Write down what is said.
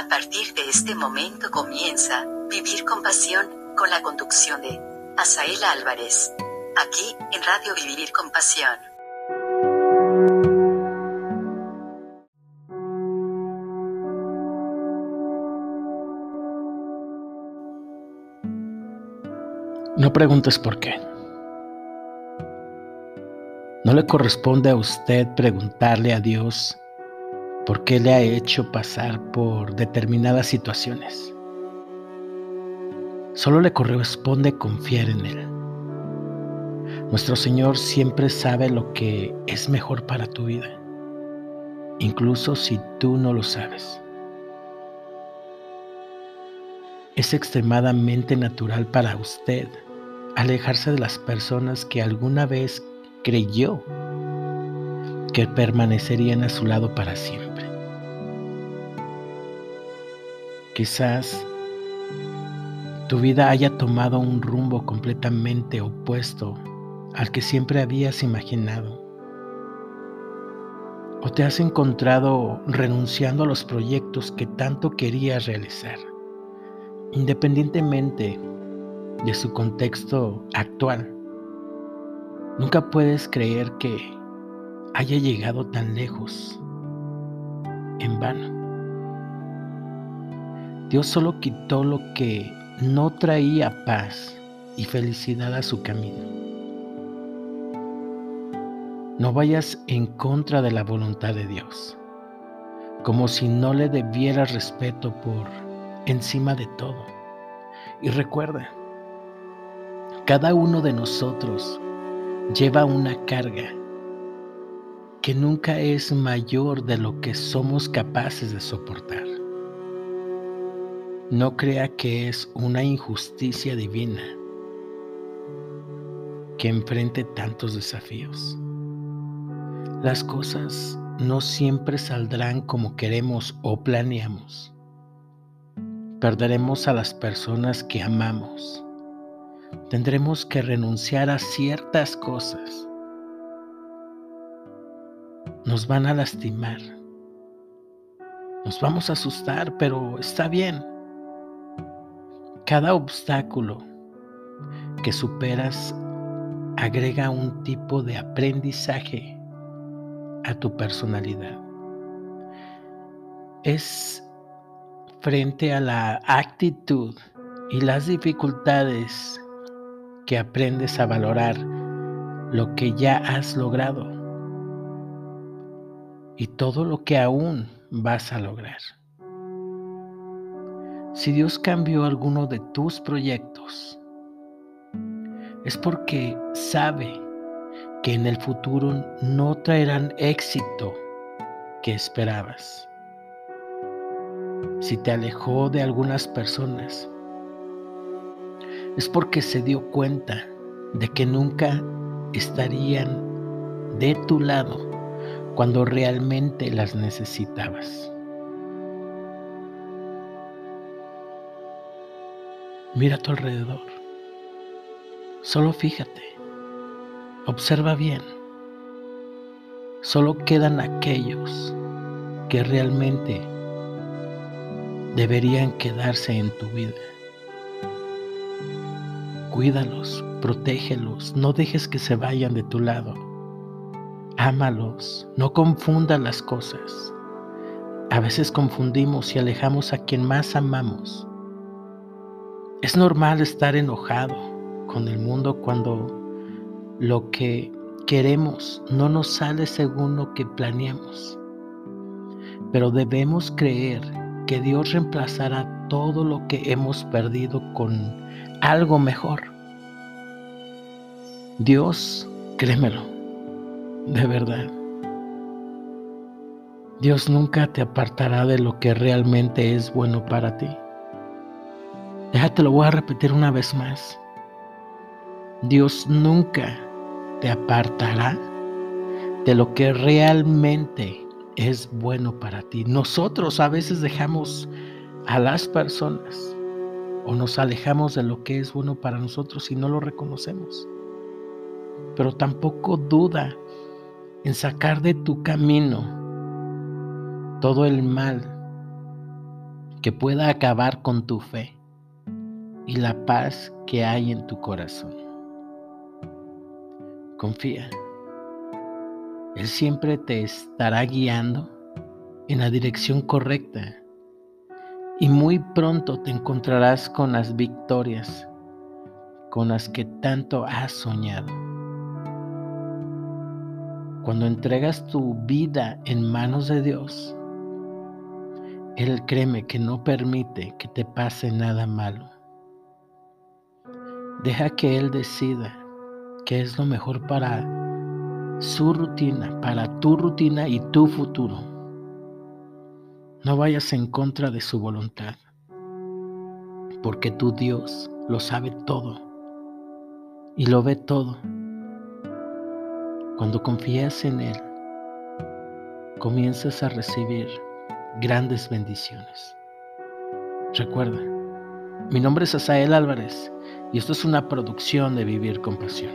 A partir de este momento comienza Vivir con Pasión, con la conducción de Asael Álvarez. Aquí, en Radio Vivir con Pasión. No preguntes por qué. No le corresponde a usted preguntarle a Dios por qué le ha hecho pasar por determinadas situaciones. Solo le corresponde confiar en Él. Nuestro Señor siempre sabe lo que es mejor para tu vida, incluso si tú no lo sabes. Es extremadamente natural para usted alejarse de las personas que alguna vez creyó que permanecerían a su lado para siempre. Quizás tu vida haya tomado un rumbo completamente opuesto al que siempre habías imaginado. O te has encontrado renunciando a los proyectos que tanto querías realizar, independientemente de su contexto actual. Nunca puedes creer que haya llegado tan lejos en vano. Dios solo quitó lo que no traía paz y felicidad a su camino. No vayas en contra de la voluntad de Dios, como si no le debieras respeto por encima de todo. Y recuerda, cada uno de nosotros lleva una carga que nunca es mayor de lo que somos capaces de soportar. No crea que es una injusticia divina que enfrente tantos desafíos. Las cosas no siempre saldrán como queremos o planeamos. Perderemos a las personas que amamos. Tendremos que renunciar a ciertas cosas nos van a lastimar. Nos vamos a asustar, pero está bien. Cada obstáculo que superas agrega un tipo de aprendizaje a tu personalidad. Es frente a la actitud y las dificultades que aprendes a valorar lo que ya has logrado y todo lo que aún vas a lograr. Si Dios cambió alguno de tus proyectos, es porque sabe que en el futuro no traerán éxito que esperabas. Si te alejó de algunas personas, es porque se dio cuenta de que nunca estarían de tu lado cuando realmente las necesitabas. Mira a tu alrededor. Solo fíjate. Observa bien. Solo quedan aquellos que realmente deberían quedarse en tu vida. Cuídalos, protégelos, no dejes que se vayan de tu lado. Ámalos, no confundas las cosas. A veces confundimos y alejamos a quien más amamos. Es normal estar enojado con el mundo cuando lo que queremos no nos sale según lo que planeamos. Pero debemos creer que Dios reemplazará todo lo que hemos perdido con algo mejor. Dios, créemelo, de verdad. Dios nunca te apartará de lo que realmente es bueno para ti. Déjate lo voy a repetir una vez más. Dios nunca te apartará de lo que realmente es bueno para ti. Nosotros a veces dejamos a las personas o nos alejamos de lo que es bueno para nosotros y no lo reconocemos. Pero tampoco duda en sacar de tu camino todo el mal que pueda acabar con tu fe y la paz que hay en tu corazón. Confía. Él siempre te estará guiando en la dirección correcta y muy pronto te encontrarás con las victorias con las que tanto has soñado. Cuando entregas tu vida en manos de Dios, Él créeme que no permite que te pase nada malo. Deja que Él decida qué es lo mejor para su rutina, para tu rutina y tu futuro. No vayas en contra de su voluntad, porque tu Dios lo sabe todo y lo ve todo. Cuando confías en Él, comienzas a recibir grandes bendiciones. Recuerda, mi nombre es Asael Álvarez y esto es una producción de Vivir con Pasión.